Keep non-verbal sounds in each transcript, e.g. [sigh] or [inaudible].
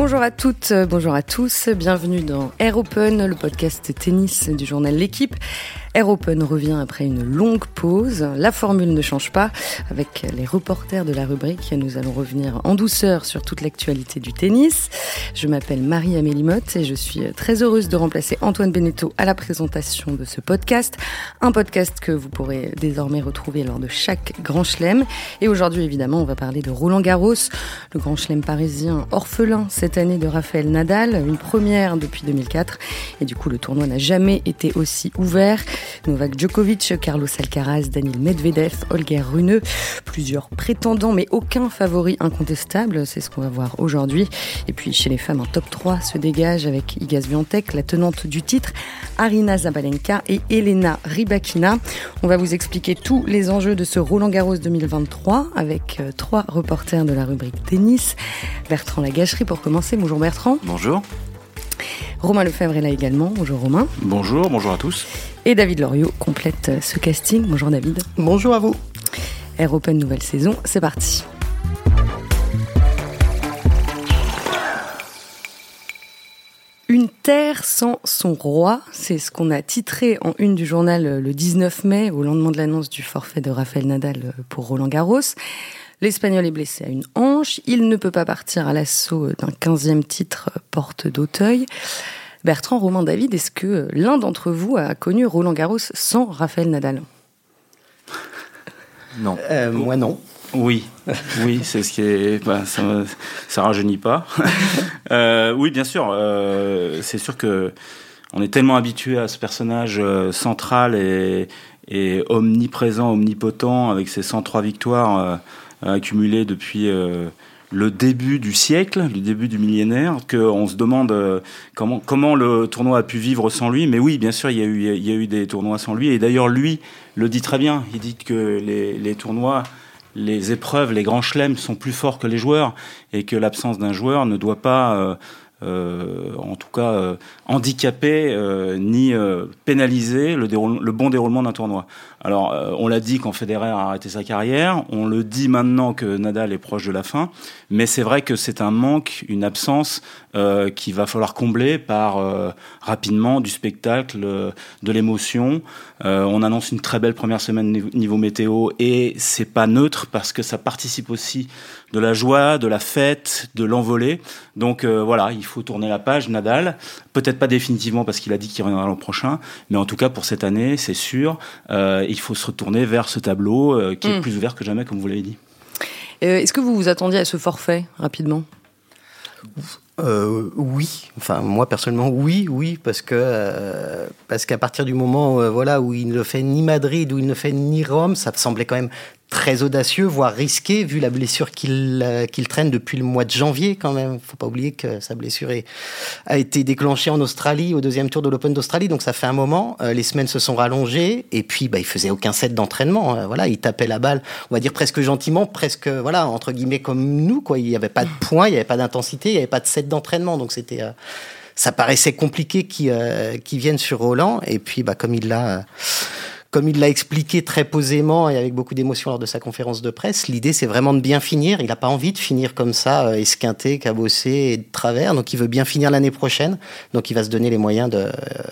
Bonjour à toutes, bonjour à tous, bienvenue dans Air Open, le podcast tennis du journal L'équipe. Air Open revient après une longue pause. La formule ne change pas. Avec les reporters de la rubrique, nous allons revenir en douceur sur toute l'actualité du tennis. Je m'appelle Marie-Amélie Motte et je suis très heureuse de remplacer Antoine Beneteau à la présentation de ce podcast. Un podcast que vous pourrez désormais retrouver lors de chaque grand chelem. Et aujourd'hui, évidemment, on va parler de Roland Garros, le grand chelem parisien orphelin cette année de Raphaël Nadal, une première depuis 2004. Et du coup, le tournoi n'a jamais été aussi ouvert. Novak Djokovic, Carlos Alcaraz, Daniel Medvedev, Olger Rune, plusieurs prétendants mais aucun favori incontestable, c'est ce qu'on va voir aujourd'hui. Et puis chez les femmes, un top 3 se dégage avec Igaz Viantec, la tenante du titre, Arina Zabalenka et Elena Rybakina. On va vous expliquer tous les enjeux de ce Roland Garros 2023 avec euh, trois reporters de la rubrique tennis. Bertrand Lagacherie pour commencer. Bonjour Bertrand. Bonjour. Romain Lefebvre est là également. Bonjour Romain. Bonjour, bonjour à tous. Et David Loriot complète ce casting. Bonjour David. Bonjour à vous. Air Open nouvelle saison, c'est parti. Une terre sans son roi, c'est ce qu'on a titré en une du journal le 19 mai, au lendemain de l'annonce du forfait de Rafael Nadal pour Roland Garros. L'Espagnol est blessé à une hanche, il ne peut pas partir à l'assaut d'un 15e titre porte d'Auteuil. Bertrand, Romain, David, est-ce que l'un d'entre vous a connu Roland Garros sans Raphaël Nadal? Non. Euh, moi non. Oui, oui, c'est ce qui est. Bah, ça, ça rajeunit pas. [laughs] euh, oui, bien sûr. Euh, c'est sûr que on est tellement habitué à ce personnage euh, central et, et, omniprésent, omnipotent, avec ses 103 victoires euh, accumulées depuis euh, le début du siècle, le début du millénaire, qu'on se demande comment, comment le tournoi a pu vivre sans lui. Mais oui, bien sûr, il y a eu, il y a eu des tournois sans lui. Et d'ailleurs, lui le dit très bien. Il dit que les, les tournois, les épreuves, les grands chelems sont plus forts que les joueurs et que l'absence d'un joueur ne doit pas, euh, euh, en tout cas, euh, handicaper ni pénaliser le, bon déroulement d'un tournoi. Alors, on l'a dit quand Federer a arrêté sa carrière, on le dit maintenant que Nadal est proche de la fin, mais c'est vrai que c'est un manque, une absence euh, qu'il va falloir combler par euh, rapidement du spectacle, de l'émotion. on annonce une très belle première semaine niveau météo et c'est pas neutre parce que ça participe aussi de la joie, de la fête, de l'envolée. Donc voilà, il faut tourner la page. Nadal, peut-être pas définitivement parce qu'il a dit qu'il reviendra l'an prochain, mais en tout cas pour cette année, c'est sûr il faut se retourner vers ce tableau euh, qui est mm. plus ouvert que jamais, comme vous l'avez dit. Euh, est-ce que vous vous attendiez à ce forfait rapidement? Euh, oui, enfin moi personnellement oui, oui parce que euh, parce qu'à partir du moment voilà où il ne fait ni Madrid où il ne fait ni Rome, ça semblait quand même très audacieux, voire risqué, vu la blessure qu'il euh, traîne depuis le mois de janvier quand même. Faut pas oublier que sa blessure est, a été déclenchée en Australie, au deuxième tour de l'Open d'Australie, donc ça fait un moment. Euh, les semaines se sont rallongées, et puis bah, il faisait aucun set d'entraînement. Euh, voilà, il tapait la balle, on va dire presque gentiment, presque voilà entre guillemets comme nous quoi. Il n'y avait pas de points, il n'y avait pas d'intensité, il n'y avait pas de set d'entraînement, donc c'était ça paraissait compliqué qu'il qu vienne sur Roland, et puis bah comme il l'a comme il l'a expliqué très posément et avec beaucoup d'émotion lors de sa conférence de presse, l'idée c'est vraiment de bien finir. Il n'a pas envie de finir comme ça, euh, esquinté, cabossé et de travers. Donc il veut bien finir l'année prochaine. Donc il va se donner les moyens de,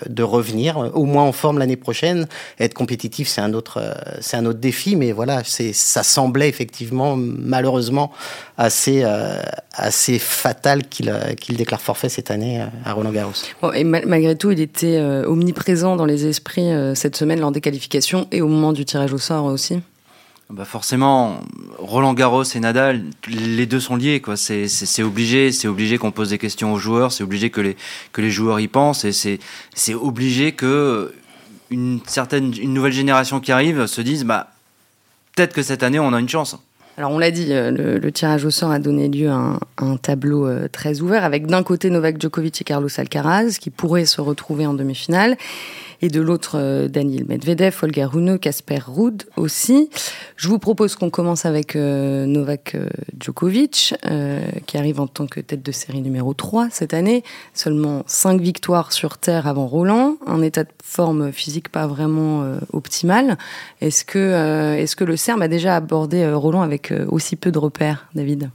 de revenir, au moins en forme l'année prochaine. Être compétitif, c'est un autre, euh, un autre défi. Mais voilà, ça semblait effectivement, malheureusement, assez, euh, assez fatal qu'il, qu'il déclare forfait cette année à Roland Garros. Et malgré tout, il était omniprésent dans les esprits cette semaine lors des qualifications et au moment du tirage au sort aussi bah forcément, Roland Garros et Nadal, les deux sont liés. Quoi. C'est, c'est, obligé, c'est obligé qu'on pose des questions aux joueurs, c'est obligé que les, que les joueurs y pensent, et c'est, c'est obligé que une certaine, une nouvelle génération qui arrive se dise, bah peut-être que cette année on a une chance. Alors on l'a dit, euh, le, tirage au sort a donné lieu à un, tableau euh, très ouvert avec d'un côté Novak Djokovic et Carlos Alcaraz qui pourraient se retrouver en demi-finale et de l'autre euh, Daniel Medvedev, Olga Rune, Casper Ruud aussi. Je vous propose qu'on commence avec Novak Djokovic qui arrive en tant que tête de série numéro 3 cette année. Seulement 5 victoires sur terre avant Roland, un état de forme physique pas vraiment optimal. Est-ce que, est-ce que le Serbe a déjà abordé Roland avec aussi peu de repères, David?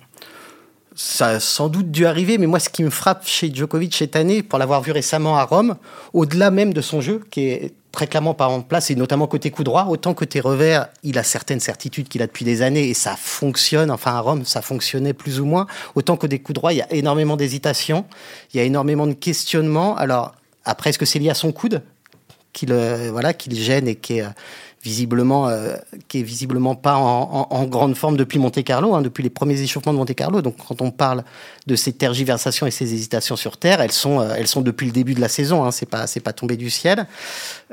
Ça a sans doute dû arriver, mais moi, ce qui me frappe chez Djokovic cette année, pour l'avoir vu récemment à Rome, au-delà même de son jeu, qui est très clairement pas en place, et notamment côté coup droit, autant côté revers, il a certaines certitudes qu'il a depuis des années, et ça fonctionne, enfin à Rome, ça fonctionnait plus ou moins, autant côté coup droit, il y a énormément d'hésitation, il y a énormément de questionnements. Alors, après, est-ce que c'est lié à son coude qui le, voilà, qui le gêne et qui est visiblement, euh, qui est visiblement pas en, en, grande forme depuis Monte Carlo, hein, depuis les premiers échauffements de Monte Carlo. Donc, quand on parle de ces tergiversations et ces hésitations sur terre, elles sont, euh, elles sont depuis le début de la saison. Hein, c'est pas, c'est pas tombé du ciel.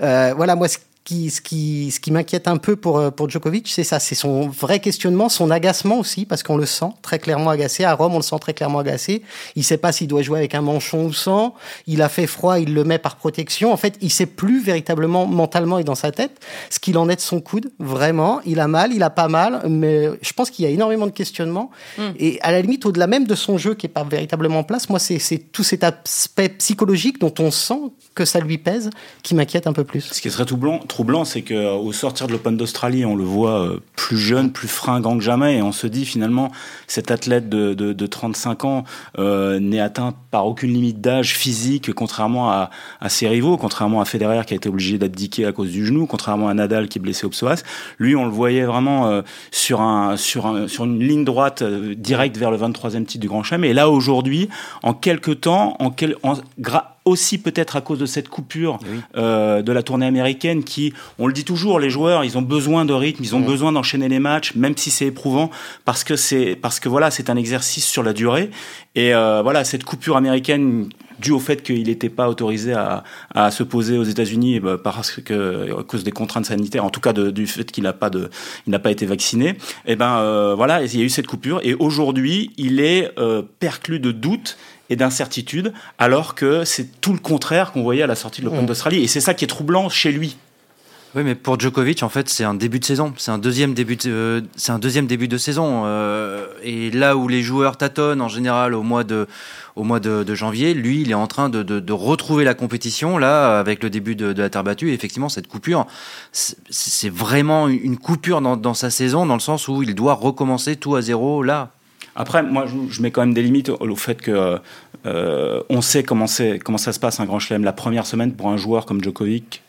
Euh, voilà, moi, ce ce qui, ce qui m'inquiète un peu pour, euh, pour Djokovic, c'est ça, c'est son vrai questionnement, son agacement aussi, parce qu'on le sent très clairement agacé. À Rome, on le sent très clairement agacé. Il sait pas s'il doit jouer avec un manchon ou sans. Il a fait froid, il le met par protection. En fait, il sait plus véritablement mentalement et dans sa tête ce qu'il en est de son coude. Vraiment, il a mal, il a pas mal, mais je pense qu'il y a énormément de questionnements. Mm. Et à la limite, au-delà même de son jeu qui est pas véritablement en place, moi, c'est tout cet aspect psychologique dont on sent que ça lui pèse qui m'inquiète un peu plus. Ce qui serait tout blanc, troublant, c'est qu'au sortir de l'Open d'Australie, on le voit euh, plus jeune, plus fringant que jamais, et on se dit finalement, cet athlète de, de, de 35 ans euh, n'est atteint par aucune limite d'âge physique, contrairement à, à, ses rivaux, contrairement à Federer qui a été obligé d'abdiquer à cause du genou, contrairement à Nadal qui est blessé au psoas. Lui, on le voyait vraiment euh, sur, un, sur, un, sur une ligne droite directe vers le 23e titre du Grand Chelem. Et là, aujourd'hui, en quelques temps, en, quel, en aussi peut-être à cause de cette coupure euh, de la tournée américaine qui, on le dit toujours, les joueurs, ils ont besoin de rythme, ils ont besoin d'enchaîner les matchs, même si c'est éprouvant, parce que c'est parce que voilà, c'est un exercice sur la durée. Et euh, voilà, cette coupure américaine due au fait qu'il n'était pas autorisé à, à, se poser aux États-Unis bah, parce que à cause des contraintes sanitaires, en tout cas de, du fait qu'il n'a pas de, il n'a pas été vacciné. Et eh ben euh, voilà, il y a eu cette coupure et aujourd'hui il est perclus de doutes et d'incertitude, alors que c'est tout le contraire qu'on voyait à la sortie de l'Open mmh. d'Australie. Et c'est ça qui est troublant chez lui. Oui, mais pour Djokovic, en fait, c'est un début de saison. C'est un deuxième début de, euh, c'est un deuxième début de saison. Euh, et là où les joueurs tâtonnent en général au mois de, au mois de, janvier, lui, il est en train de, de, retrouver la compétition. Là, avec le début de, la terre battue, et effectivement, cette coupure, c'est vraiment une coupure dans, dans sa saison, dans le sens où il doit recommencer tout à zéro là. Après, moi, je, mets quand même des limites au, fait que euh, on sait comment, ça se passe un grand chelem. La première semaine pour un joueur comme Djokovic,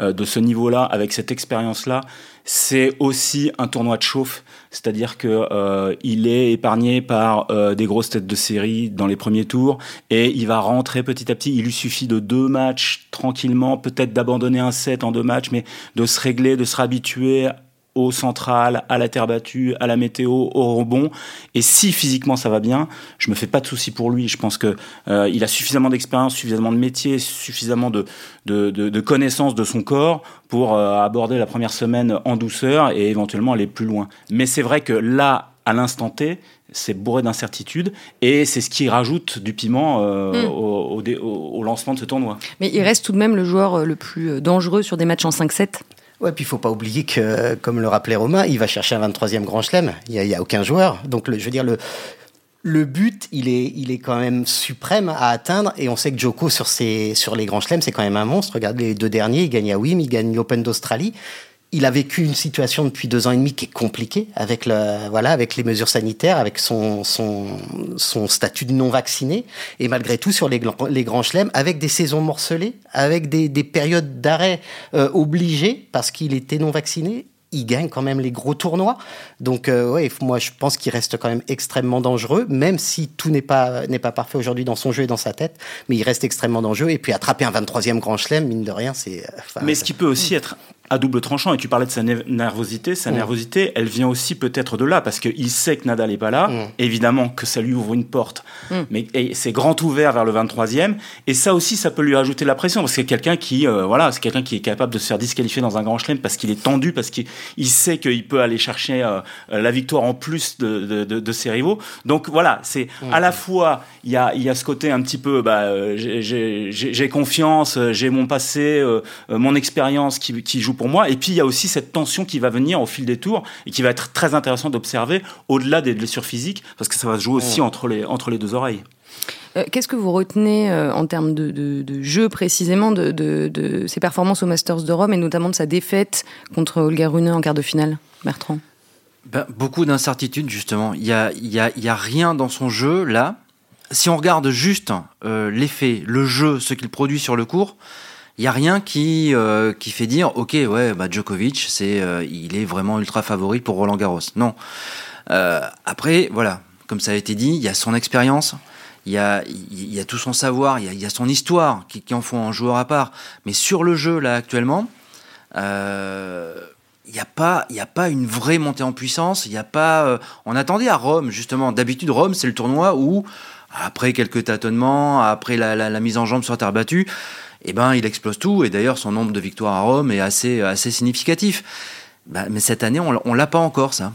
euh, de ce niveau-là, avec cette expérience-là, c'est aussi un tournoi de chauffe. C'est-à-dire que euh, il est épargné par des grosses têtes de série dans les premiers tours et il va rentrer petit à petit. Il lui suffit de deux matchs tranquillement, peut-être d'abandonner un set en deux matchs, mais de se régler, de se réhabituer au central, à la terre battue, à la météo, au rebond. Et si physiquement ça va bien, je me fais pas de soucis pour lui. Je pense que euh, il a suffisamment d'expérience, suffisamment de métier, suffisamment de, de, de, de connaissances de son corps pour euh, aborder la première semaine en douceur et éventuellement aller plus loin. Mais c'est vrai que là, à l'instant T, c'est bourré d'incertitudes et c'est ce qui rajoute du piment euh, hmm. au, au, au, lancement de ce tournoi. Mais il reste tout de même le joueur le plus dangereux sur des matchs en 5-7 Ouais, puis il faut pas oublier que, comme le rappelait Romain, il va chercher un 23e grand chelem. Il n'y a, a, aucun joueur. Donc, le, je veux dire, le, le but, il est, il est quand même suprême à atteindre. Et on sait que Joko, sur, ses, sur les grands chelems, c'est quand même un monstre. Regarde les deux derniers, il gagne à Wim, il gagne l'Open d'Australie il a vécu une situation depuis deux ans et demi qui est compliquée avec le, voilà, avec les mesures sanitaires, avec son, son, son statut de non vacciné. Et malgré tout, sur les, les grands chelems, avec des saisons morcelées, avec des, des périodes d'arrêt euh, obligées parce qu'il était non vacciné, il gagne quand même les gros tournois. Donc, euh, ouais, moi, je pense qu'il reste quand même extrêmement dangereux, même si tout n'est pas, n'est pas parfait aujourd'hui dans son jeu et dans sa tête, mais il reste extrêmement dangereux. Et puis, attraper un 23e grand chelem, mine de rien, c'est. Euh, mais ce qui peut aussi être à double tranchant. Et tu parlais de sa nervosité. Sa mm. nervosité, elle vient aussi peut-être de là, parce qu'il sait que Nadal n'est pas là. Mm. Évidemment que ça lui ouvre une porte. Mm. Mais c'est grand ouvert vers le 23e. Et ça aussi, ça peut lui ajouter la pression, parce que c'est quelqu'un qui, euh, voilà, c'est quelqu'un qui est capable de se faire disqualifier dans un grand chelem parce qu'il est tendu, parce qu'il sait qu'il peut aller chercher euh, la victoire en plus de, de, de, ses rivaux. Donc voilà, c'est à la fois, il y a, y a ce côté un petit peu, bah, euh, j'ai confiance, j'ai mon passé, mon expérience qui, qui joue pour moi. Et puis il y a aussi cette tension qui va venir au fil des tours et qui va être très intéressant d'observer au-delà des blessures physiques, parce que ça va se jouer aussi entre les, entre les deux oreilles. Euh, qu'est-ce que vous retenez euh, en termes de, de, jeu précisément de, de, ses performances au Masters de Rome et notamment de sa défaite contre Olga Rune en quart de finale, Bertrand? Ben, Beaucoup d'incertitudes, justement. Il n'y a, y a, y a rien dans son jeu, là. Si on regarde juste euh, l'effet, le jeu, ce qu'il produit sur le court, il n'y a rien qui, euh, qui fait dire, ok, ouais, bah, Djokovic, c'est, euh, il est vraiment ultra favori pour Roland Garros. Non. après, voilà, comme ça a été dit, il y a son expérience, il y a, il y a tout son savoir, il y a, il y a son histoire qui, qui, en font un joueur à part. Mais sur le jeu, là, actuellement, euh, il n'y a pas, il a pas une vraie montée en puissance. Il y a pas. Euh, on attendait à Rome justement. D'habitude, Rome, c'est le tournoi où après quelques tâtonnements, après la, mise en jambe sur terre battue, eh ben, il explose tout. Et d'ailleurs, son nombre de victoires à Rome est assez, assez significatif. Bah, mais cette année, on, on l'a pas encore ça.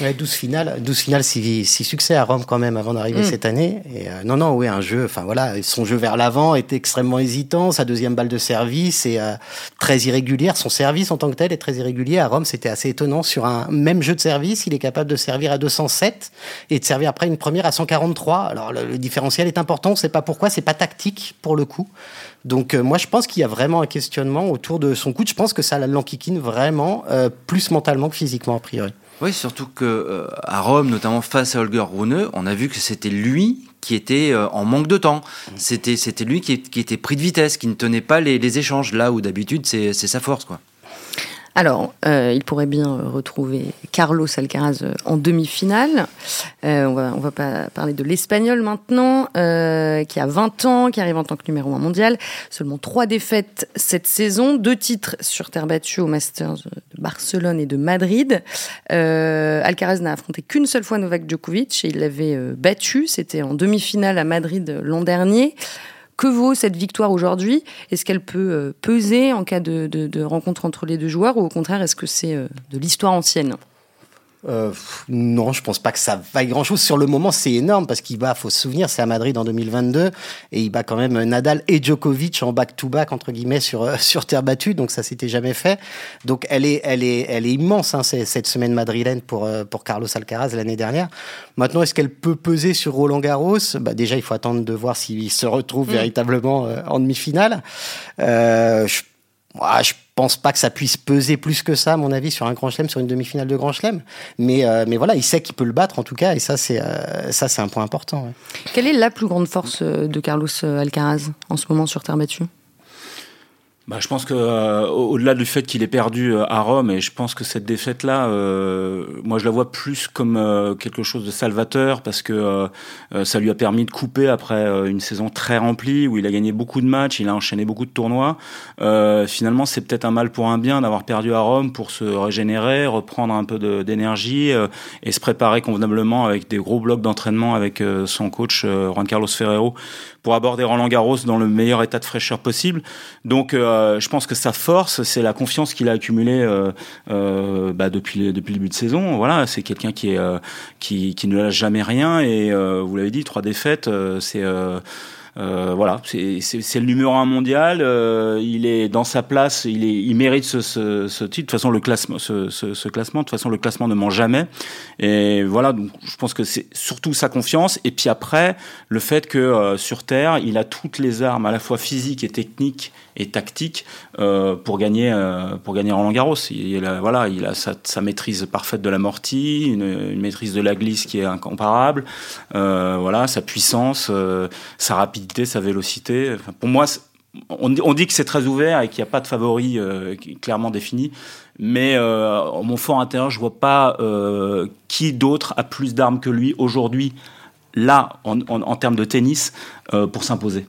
Ouais, 12 finales, 12 finales, 6, succès à Rome quand même avant d'arriver mmh. cette année. Et euh, non, non, oui, un jeu, enfin voilà, son jeu vers l'avant était extrêmement hésitant, sa deuxième balle de service est euh, très irrégulière, son service en tant que tel est très irrégulier. À Rome, c'était assez étonnant. Sur un même jeu de service, il est capable de servir à 207 et de servir après une première à 143. Alors le, le différentiel est important, on ne sait pas pourquoi, c'est pas tactique pour le coup. Donc euh, moi je pense qu'il y a vraiment un questionnement autour de son coup. Je pense que ça l'enquiquine vraiment euh, plus mentalement que physiquement a priori. Oui, surtout que euh, à Rome, notamment face à Holger Rune, on a vu que c'était lui qui était en manque de temps. C'était c'était lui qui, qui, était pris de vitesse, qui ne tenait pas les, les échanges là où d'habitude c'est sa force quoi. Alors, euh, il pourrait bien retrouver Carlos Alcaraz euh, en demi-finale. Euh, on va, va pas parler de l'Espagnol maintenant, euh, qui a 20 ans, qui arrive en tant que numéro 1 mondial. Seulement trois défaites cette saison, deux titres sur terre battue au Masters de Barcelone et de Madrid. Euh, Alcaraz n'a affronté qu'une seule fois Novak Djokovic et il l'avait battu. C'était en demi-finale à Madrid l'an dernier. Que vaut cette victoire aujourd'hui? Est-ce qu'elle peut euh, peser en cas de, rencontre entre les deux joueurs ou au contraire, est-ce que c'est euh, de l'histoire ancienne? Euh, non, je pense pas que ça vaille grand-chose. Sur le moment, c'est énorme parce qu'il bat, faut se souvenir, c'est à Madrid en 2022 et il bat quand même Nadal et Djokovic en back-to-back entre guillemets sur euh, [laughs] sur terre battue, donc ça s'était jamais fait. Donc elle est elle est elle est immense hein, cette semaine madrilène pour euh, pour Carlos Alcaraz l'année dernière. Maintenant, est-ce qu'elle peut peser sur Roland Garros? Bah déjà, il faut attendre de voir s'il se retrouve mmh. véritablement euh, en demi-finale. Euh, je moi, je pense pas que ça puisse peser plus que ça, à mon avis, sur un grand chelem, sur une demi-finale de grand chelem. Mais, euh, mais voilà, il sait qu'il peut le battre, en tout cas, et ça, c'est euh, ça, c'est un point important. Quelle est la plus grande force euh, de Carlos Alcaraz en ce moment sur terre battue? Bah, je pense que euh, au-delà du fait qu'il est perdu euh, à Rome, et je pense que cette défaite-là, euh, moi je la vois plus comme euh, quelque chose de salvateur parce que euh, ça lui a permis de couper après une saison très remplie où il a gagné beaucoup de matchs, il a enchaîné beaucoup de tournois. finalement, c'est peut-être un mal pour un bien d'avoir perdu à Rome pour se régénérer, reprendre un peu d'énergie et se préparer convenablement avec des gros blocs d'entraînement avec son coach Juan Carlos Ferrero pour aborder Roland Garros dans le meilleur état de fraîcheur possible. Donc, euh, je pense que sa force, c'est la confiance qu'il a accumulée euh, euh, bah, depuis, le début de saison. Voilà, c'est quelqu'un qui, euh, qui, ne lâche jamais rien. Et euh, vous l'avez dit, trois défaites, c'est euh, voilà, c'est le numéro un mondial. Euh, il est dans sa place. Il, est, il mérite ce, ce, ce, titre. De toute façon, le classement, ce, ce, classement. De toute façon, le classement ne ment jamais. Et voilà, donc je pense que c'est surtout sa confiance. Et puis après, le fait que euh, sur terre, il a toutes les armes, à la fois physiques et techniques et tactiques, euh, pour gagner euh, pour gagner Roland Garros. Il, a, voilà, il a sa, sa, maîtrise parfaite de l'amorti, une, une maîtrise de la glisse qui est incomparable. voilà, sa puissance, sa rapidité sa vélocité. Pour moi, on, dit que c'est très ouvert et qu'il n'y a pas de favori euh, clairement défini. Mais euh, en mon fort intérieur, je vois pas euh, qui d'autre a plus d'armes que lui aujourd'hui, là, en, termes de tennis, pour s'imposer.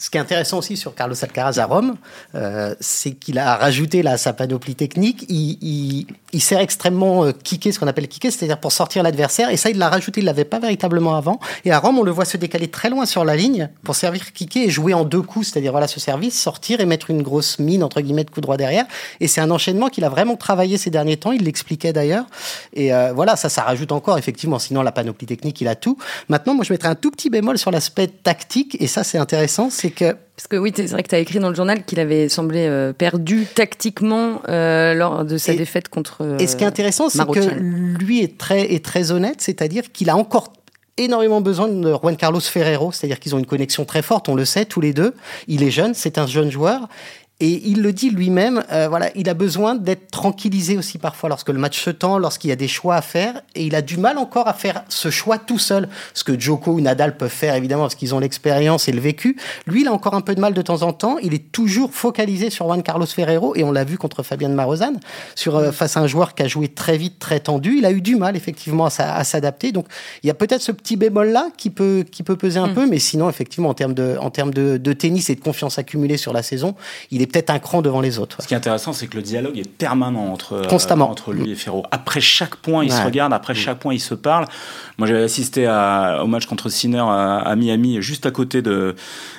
Ce qui est intéressant aussi sur Carlos Alcaraz à Rome, euh, c'est qu'il a rajouté là, sa panoplie technique. Il, il, il sert extrêmement euh, ce qu'on appelle kické, c'est-à-dire pour sortir l'adversaire. Et ça, il l'a rajouté, il l'avait pas véritablement avant. Et à Rome, on le voit se décaler très loin sur la ligne pour servir kické et jouer en deux coups, c'est-à-dire voilà ce service, sortir et mettre une grosse mine entre guillemets de coup droit derrière. Et c'est un enchaînement qu'il a vraiment travaillé ces derniers temps. Il l'expliquait d'ailleurs. Et euh, voilà, ça, ça rajoute encore effectivement. Sinon, la panoplie technique, il a tout. Maintenant, moi, je mettrais un tout petit bémol sur l'aspect tactique. Et ça, c'est intéressant, que parce que oui, c'est vrai que tu as écrit dans le journal qu'il avait semblé euh, perdu tactiquement euh, lors de sa et, défaite contre. Euh, et ce qui est intéressant, c'est que lui est très, est très honnête, c'est-à-dire qu'il a encore énormément besoin de Juan Carlos Ferrero, c'est-à-dire qu'ils ont une connexion très forte, on le sait tous les deux. Il est jeune, c'est un jeune joueur. Et il le dit lui-même, euh, voilà, il a besoin d'être tranquillisé aussi parfois lorsque le match se tend, lorsqu'il y a des choix à faire, et il a du mal encore à faire ce choix tout seul. Ce que Joko ou Nadal peuvent faire évidemment parce qu'ils ont l'expérience et le vécu. Lui, il a encore un peu de mal de temps en temps. Il est toujours focalisé sur Juan Carlos Ferrero, et on l'a vu contre Fabian Marozan, sur euh, face à un joueur qui a joué très vite, très tendu. Il a eu du mal effectivement à, s'adapter. Donc il y a peut-être ce petit bémol là qui peut qui peut peser un mm. peu, mais sinon effectivement en termes de en termes de, de tennis et de confiance accumulée sur la saison, il est peut-être un cran devant les autres. Ce qui est intéressant, c'est que le dialogue est permanent entre, euh, Constamment. entre lui et Ferro. Après chaque point, ils se regardent, après mm. chaque point, ils se parlent. Moi, j'avais assisté à, au match contre Sinner à, Miami, juste à côté de,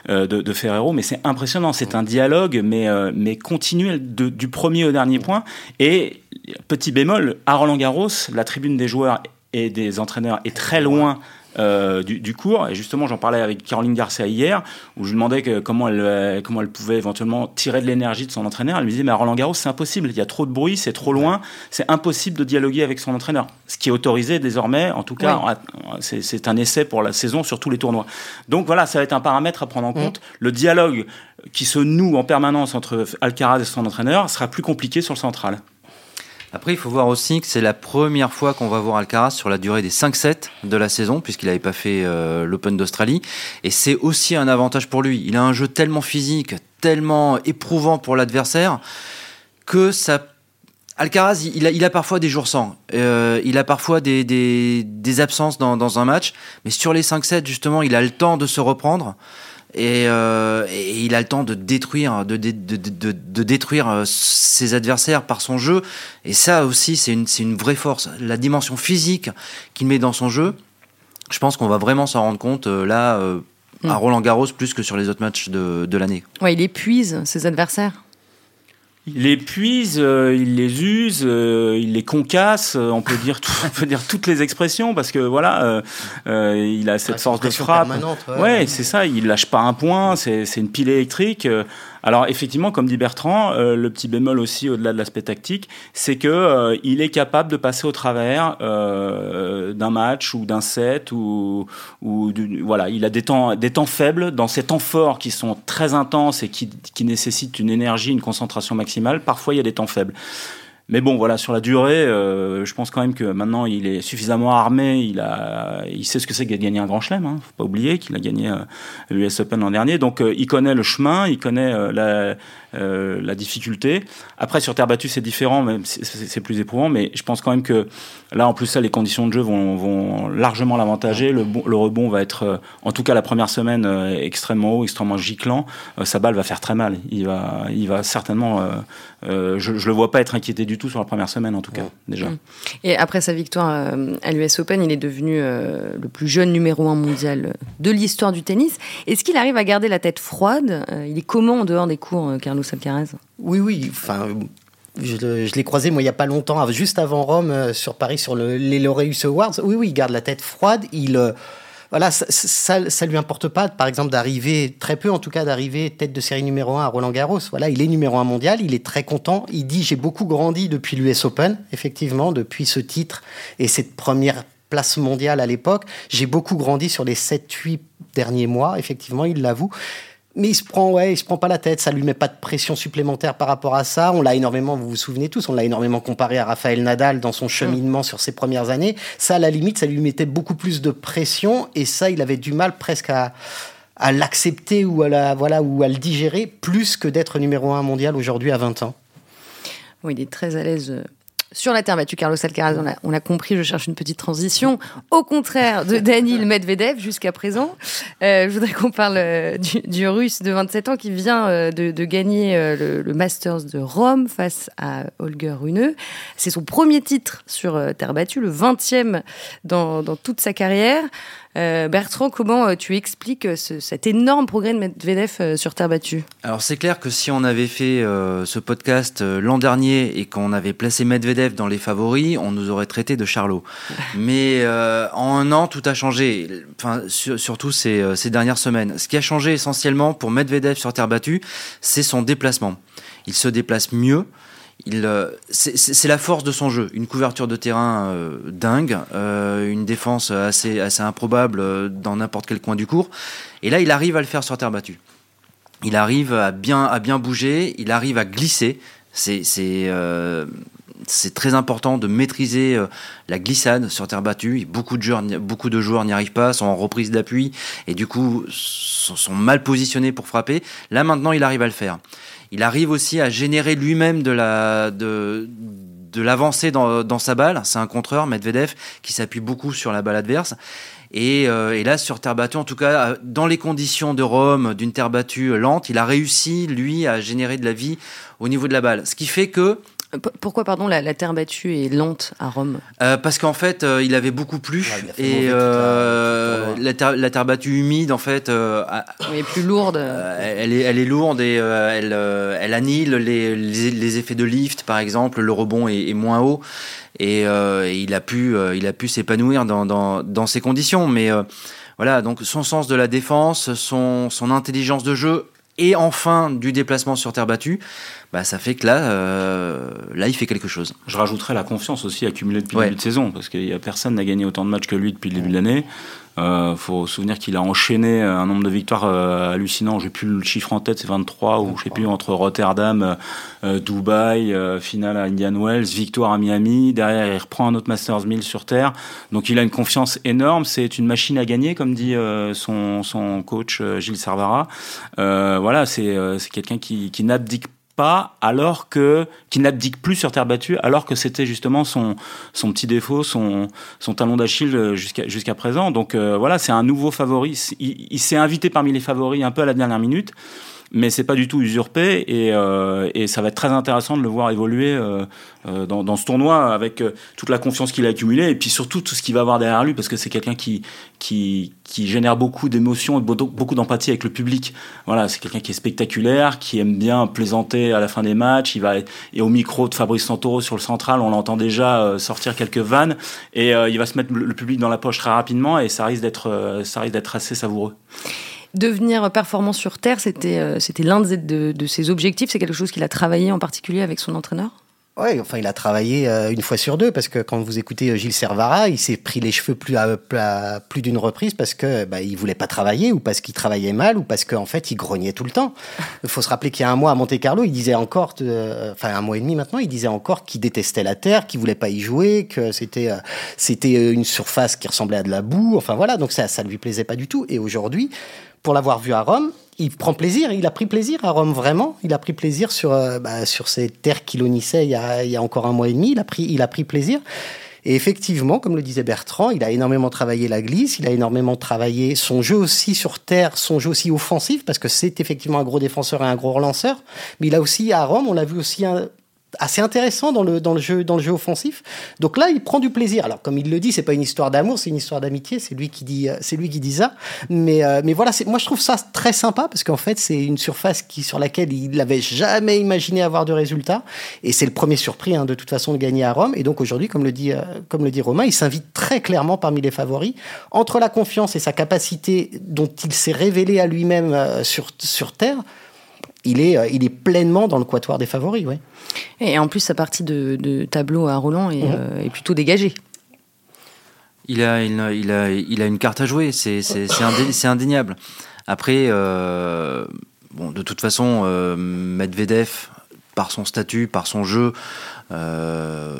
euh, de, de Ferrero, mais c'est impressionnant. C'est un dialogue, mais, euh, mais continuel de, du premier au dernier point. Et petit bémol, à Roland Garros, la tribune des joueurs et des entraîneurs est très loin euh, du, cours. Et justement, j'en parlais avec Caroline Garcia hier, où je lui demandais que, comment, elle, euh, comment elle pouvait éventuellement tirer de l'énergie de son entraîneur. Elle me disait, mais à Roland Garros, c'est impossible. Il y a trop de bruit, c'est trop loin. C'est impossible de dialoguer avec son entraîneur. Ce qui est autorisé désormais, en tout cas, c'est un essai pour la saison sur tous les tournois. Donc voilà, ça va être un paramètre à prendre en mm. compte. Le dialogue qui se noue en permanence entre Alcaraz et son entraîneur sera plus compliqué sur le central. Après, il faut voir aussi que c'est la première fois qu'on va voir Alcaraz sur la durée des 5 sets de la saison, puisqu'il n'avait pas fait euh, l'Open d'Australie. Et c'est aussi un avantage pour lui. Il a un jeu tellement physique, tellement éprouvant pour l'adversaire, que ça Alcaraz, il a, il a, parfois des jours sans. Euh, il a parfois des, des, des absences dans, dans, un match. Mais sur les 5 sets, justement, il a le temps de se reprendre. Euh, et, il a le temps de détruire, de, de, de, de, détruire euh, ses adversaires par son jeu. Et ça aussi, c'est une, une vraie force. La dimension physique qu'il met dans son jeu, je pense qu'on va vraiment s'en rendre compte euh, là, à mm. Roland Garros, plus que sur les autres matchs de, de l'année. Ouais, il épuise ses adversaires il les puise, euh, il les use, euh, il les concasse. Euh, on peut dire, [laughs] on peut dire toutes les expressions parce que voilà, il a cette ah, force de frappe. Ouais, ouais c'est ça. Il lâche pas un point. C'est une pile électrique. Alors effectivement, comme dit Bertrand, euh, le petit bémol aussi au-delà de l'aspect tactique, c'est que euh, il est capable de passer au travers euh, d'un match ou d'un set ou, ou voilà, il a des temps des temps faibles dans ces temps forts qui sont très intenses et qui, qui nécessitent une énergie, une concentration maximale. Parfois, il y a des temps faibles. Mais bon, voilà, sur la durée, euh, je pense quand même que maintenant il est suffisamment armé. Il a, il sait ce que c'est que de gagner un grand chelem. Hein. Faut pas oublier qu'il a gagné euh, l'US Open l'an dernier. Donc euh, il connaît le chemin, il connaît euh, la, euh, la difficulté. Après, sur terre battue, c'est différent, même c'est plus éprouvant, mais je pense quand même que là, en plus, ça, les conditions de jeu vont, vont largement l'avantager. Le, le, rebond va être, euh, en tout cas la première semaine, extrêmement haut, extrêmement giclant. sa balle va faire très mal. Il va, il va certainement. je, je le vois pas être inquiété du tout sur la première semaine, en tout cas, déjà. Mmh. Et après sa victoire à l'US Open, il est devenu le plus jeune numéro un mondial de l'histoire du tennis. Est-ce qu'il arrive à garder la tête froide Il est comment en dehors des cours, Carlos oui, oui. Enfin, je, l'ai croisé, moi, il n'y a pas longtemps, juste avant Rome, euh, sur Paris, sur le, les Laureus Awards. Oui, oui, il garde la tête froide. Il. Voilà, ça, ça, lui importe pas, par exemple, d'arriver, très peu en tout cas, d'arriver tête de série numéro 1 à Roland Garros. Voilà, il est numéro 1 mondial, il est très content. Il dit J'ai beaucoup grandi depuis l'US Open, effectivement, depuis ce titre et cette première place mondiale à l'époque. J'ai beaucoup grandi sur les 7-8 derniers mois, effectivement, il l'avoue mais il se prend, ouais, il se prend pas la tête. Ça lui met pas de pression supplémentaire par rapport à ça. On l'a énormément, vous vous souvenez tous, on l'a énormément comparé à Raphaël Nadal dans son cheminement sur ses premières années. Ça, à la limite, ça lui mettait beaucoup plus de pression et ça, il avait du mal presque à, à l'accepter ou à la, voilà, ou à le digérer plus que d'être numéro un mondial aujourd'hui à 20 ans. Oui, il est très à l'aise euh, sur la terre battue, Carlos Alcaraz, on l'a compris, je cherche une petite transition. Au contraire de Daniil [laughs] Medvedev jusqu'à présent. Euh, je voudrais qu'on parle euh, du, russe de 27 ans qui vient euh, de, gagner le, Masters de Rome face à Holger Rune. C'est son premier titre sur terre battue, le 20e dans, dans toute sa carrière. Euh, Bertrand, comment euh, tu expliques cet énorme progrès de Medvedev sur terre battue? Alors c'est clair que si on avait fait ce podcast l'an dernier et qu'on avait placé Medvedev dans les favoris, on nous aurait traité de Charlot. Mais en un an, tout a changé. Enfin, surtout ces, ces dernières semaines. Ce qui a changé essentiellement pour Medvedev sur terre battue, c'est son déplacement. Il se déplace mieux. Euh, c'est la force de son jeu. Une couverture de terrain euh, dingue, euh, une défense assez, assez improbable dans n'importe quel coin du cours. Et là, il arrive à le faire sur terre battue. il arrive à bien, à bien bouger, il arrive à glisser. C'est euh, c'est très important de maîtriser euh, la glissade sur terre battue. Beaucoup de joueurs, n'y arrivent pas, sont en reprise d'appui et du coup sont, sont, mal positionnés pour frapper. Là maintenant, il arrive à le faire. Il arrive aussi à générer lui-même de la de de l'avancée dans, dans sa balle. C'est un contreur, Medvedev, qui s'appuie beaucoup sur la balle adverse. Et, euh, et, là, sur terre battue, en tout cas, dans les conditions de Rome, d'une terre battue lente, il a réussi, lui, à générer de la vie au niveau de la balle. Ce qui fait que pourquoi, pardon, la, la, terre battue est lente à Rome euh, Parce qu'en fait, euh, il avait beaucoup plu et euh, la, terre, la, terre, battue humide, en fait, euh, est plus lourde. elle est, elle est lourde et elle, elle annihile les, les, les, effets de lift, par exemple. Le rebond est, est moins haut et, et, il a pu, il a pu s'épanouir dans, dans, dans, ces conditions. Mais voilà, donc son sens de la défense, son, son intelligence de jeu et enfin du déplacement sur terre battue, bah, ça fait que là, euh, là, il fait quelque chose. Je rajouterais la confiance aussi accumulée depuis le début de saison, parce qu'il y a personne n'a gagné autant de matchs que lui depuis le début de l'année. Il euh, faut se souvenir qu'il a enchaîné un nombre de victoires euh, hallucinant. J'ai plus le chiffre en tête, c'est 23 ou je sais plus entre Rotterdam, euh, Dubaï, euh, finale à Indian Wells, victoire à Miami. Derrière, il reprend un autre Masters 1000 sur terre. Donc, il a une confiance énorme. C'est une machine à gagner, comme dit euh, son, son coach Gilles Servara. voilà, c'est quelqu'un qui, qui n'abdique pas alors que qui n'abdique plus sur terre battue alors que c'était justement son son petit défaut son son talon d'Achille jusqu'à jusqu'à présent. Donc euh, voilà c'est un nouveau favori. Il, il s'est invité parmi les favoris un peu à la dernière minute mais c'est pas du tout usurpé et, euh, et, ça va être très intéressant de le voir évoluer euh, euh dans, dans, ce tournoi avec euh, toute la confiance qu'il a accumulée et puis surtout tout ce qu'il va avoir derrière lui parce que c'est quelqu'un qui, qui, qui génère beaucoup d'émotions et beaucoup d'empathie avec le public. Voilà, c'est quelqu'un qui est spectaculaire, qui aime bien plaisanter à la fin des matchs. Il va et au micro de Fabrice Santoro sur le central, on l'entend déjà euh, sortir quelques vannes et il va se mettre le public dans la poche très rapidement et ça risque d'être ça risque d'être assez savoureux. Devenir performant sur Terre, c'était euh, c'était l'un de, ses objectifs. C'est quelque chose qu'il a travaillé en particulier avec son entraîneur? Oui, enfin, il a travaillé euh, une fois sur deux parce que quand vous écoutez euh, Gilles Servara, il s'est pris les cheveux plus à, à plus d'une reprise parce que bah, il voulait pas travailler ou parce qu'il travaillait mal ou parce qu'en fait il grognait tout le temps. Il faut se rappeler qu'il y a un mois à Monte Carlo, il disait encore, enfin un mois et demi maintenant, il disait encore qu'il détestait la terre, qu'il voulait pas y jouer, que c'était c'était une surface qui ressemblait à de la boue. Enfin voilà, donc ça ça lui plaisait pas du tout. Et aujourd'hui, pour l'avoir vu à Rome, il prend plaisir, il a pris plaisir à Rome vraiment. Il a pris plaisir sur, euh, bah, sur ces terres qu'il onissait il y, a, il y a encore un mois et demi. Il a pris, il a pris plaisir. Et effectivement, comme le disait Bertrand, il a énormément travaillé la glisse, il a énormément travaillé son jeu aussi sur terre, son jeu aussi offensif, parce que c'est effectivement un gros défenseur et un gros relanceur. Mais il a aussi, à Rome, on l'a vu aussi un, assez intéressant dans le, dans, le jeu, dans le jeu offensif. Donc là, il prend du plaisir. Alors, comme il le dit, c'est pas une histoire d'amour, c'est une histoire d'amitié. C'est lui qui dit, euh, c'est lui qui ça. Mais, euh, mais voilà, moi, je trouve ça très sympa parce qu'en fait, c'est une surface qui, sur laquelle il n'avait jamais imaginé avoir de résultats. Et c'est le premier surpris, hein, de toute façon, de gagner à Rome. Et donc, aujourd'hui, comme le dit, euh, comme le dit Romain, il s'invite très clairement parmi les favoris. Entre la confiance et sa capacité dont il s'est révélé à lui-même sur, sur Terre, il est, il est pleinement dans le quatuor des favoris, ouais. Et en plus, sa partie de, de tableau à Roland est, mmh. euh, est, plutôt dégagée. Il a, il a, il a, il a une carte à jouer, c'est indé, indéniable. Après, euh, bon, de toute façon, euh, Medvedev, par son statut, par son jeu, euh,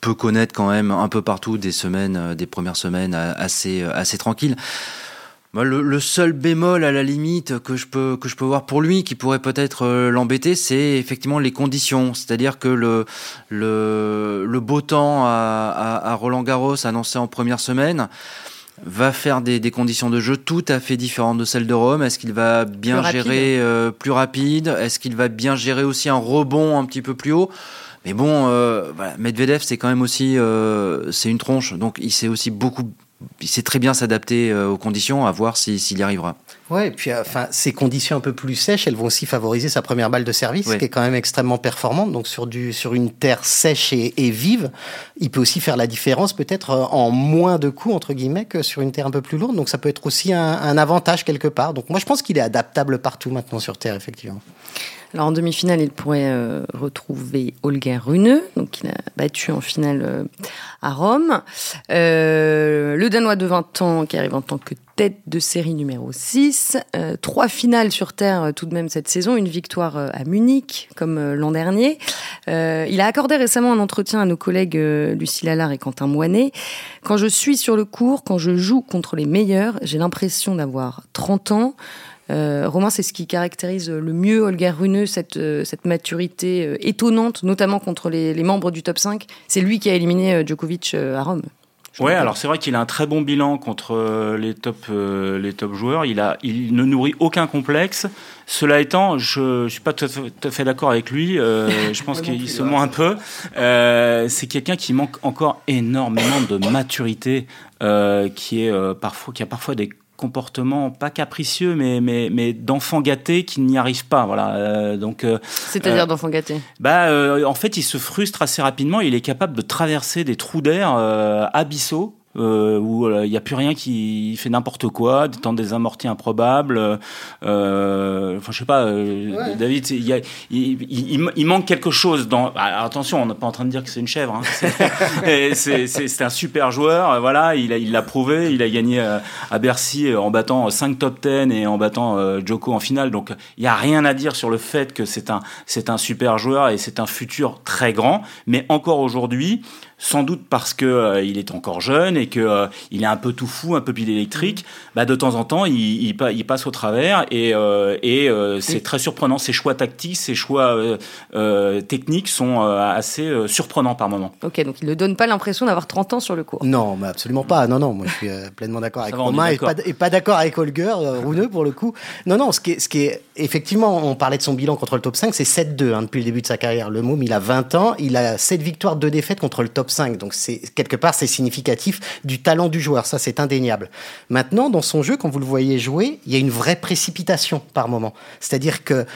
peut connaître quand même un peu partout des semaines, des premières semaines assez, assez tranquilles. Le, le, seul bémol à la limite que je peux que je peux voir pour lui qui pourrait peut-être euh, l'embêter, c'est effectivement les conditions. C'est-à-dire que le le, le beau temps à, à, à, Roland Garros annoncé en première semaine va faire des, des, conditions de jeu tout à fait différentes de celles de Rome. Est-ce qu'il va bien plus gérer euh, plus rapide? Est-ce qu'il va bien gérer aussi un rebond un petit peu plus haut? Mais bon, euh, voilà, Medvedev, c'est quand même aussi, euh, c'est une tronche, donc il sait aussi beaucoup il sait très bien s'adapter euh, aux conditions, à voir s'il y arrivera. Ouais, et puis enfin ces conditions un peu plus sèches, elles vont aussi favoriser sa première balle de service, ouais. qui est quand même extrêmement performante. Donc sur du sur une terre sèche et, et vive, il peut aussi faire la différence peut-être euh, en moins de coups entre guillemets que sur une terre un peu plus lourde. Donc ça peut être aussi un, un avantage quelque part. Donc moi je pense qu'il est adaptable partout maintenant sur terre effectivement. Alors en demi-finale, il pourrait euh, retrouver Holger Rune, donc il a battu en finale euh, à Rome. Euh, le Danois de 20 ans qui arrive en tant que tête de série numéro 6. Euh, trois finales sur Terre tout de même cette saison, une victoire à Munich comme l'an dernier. il a accordé récemment un entretien à nos collègues Lucie Allard et Quentin Moinet. Quand je suis sur le cours, quand je joue contre les meilleurs, j'ai l'impression d'avoir 30 ans. Romain, c'est ce qui caractérise le mieux Olga Runeux, cette, cette maturité étonnante, notamment contre les, les, membres du top 5. C'est lui qui a éliminé Djokovic à Rome. Ouais, alors c'est vrai qu'il a un très bon bilan contre euh, les top euh, les top joueurs. Il a, il ne nourrit aucun complexe. Cela étant, je, je suis pas tout à fait, d'accord avec lui. Euh, [laughs] je pense qu'il se ment un peu. c'est quelqu'un qui manque encore énormément de maturité, qui est parfois, qui a parfois des comportement pas capricieux mais mais mais d'enfant gâté qui n'y arrive pas voilà euh, donc euh, c'est-à-dire euh, d'enfant gâté? bah en fait il se frustre assez rapidement il est capable de traverser des trous d'air abyssaux euh, où euh, il n'y a plus rien qui fait n'importe quoi, des temps des amortis improbables. Euh, enfin, je sais pas, euh, David, il, y a, il, il, manque quelque chose. Dans... Ah, attention, on n'est pas en train de dire que c'est une chèvre. Hein. [laughs] C'est un super joueur. Voilà, il l'a il prouvé. Il a gagné à Bercy en battant 5 top 10 et en battant Joko en finale. Donc, il n'y a rien à dire sur le fait que c'est un, c'est un super joueur et c'est un futur très grand. Mais encore aujourd'hui, sans doute parce que euh, il est encore jeune et que euh, il est un peu tout fou, un peu pile électrique, bah, de temps en temps il, il, il passe au travers et, euh, et c'est très surprenant. Ses choix tactiques, ses choix techniques sont assez surprenants par moment. Ok, donc il ne donne pas l'impression d'avoir 30 ans sur le cours. Non, mais absolument pas. Non, non, moi je suis pleinement d'accord avec Romain et pas, d'accord avec Holger, Rouneux pour le coup. Non, non, ce qui est, ce qui est effectivement, on parlait de son bilan contre le top 5, c'est 7-2 hein, depuis le début de sa carrière. Le Môme, il a 20 ans, il a 7 victoires, 2 défaites contre le top 5. Donc c'est quelque part c'est significatif du talent du joueur, ça c'est indéniable. Maintenant dans son jeu quand vous le voyez jouer, il y a une vraie précipitation par moment. C'est-à-dire que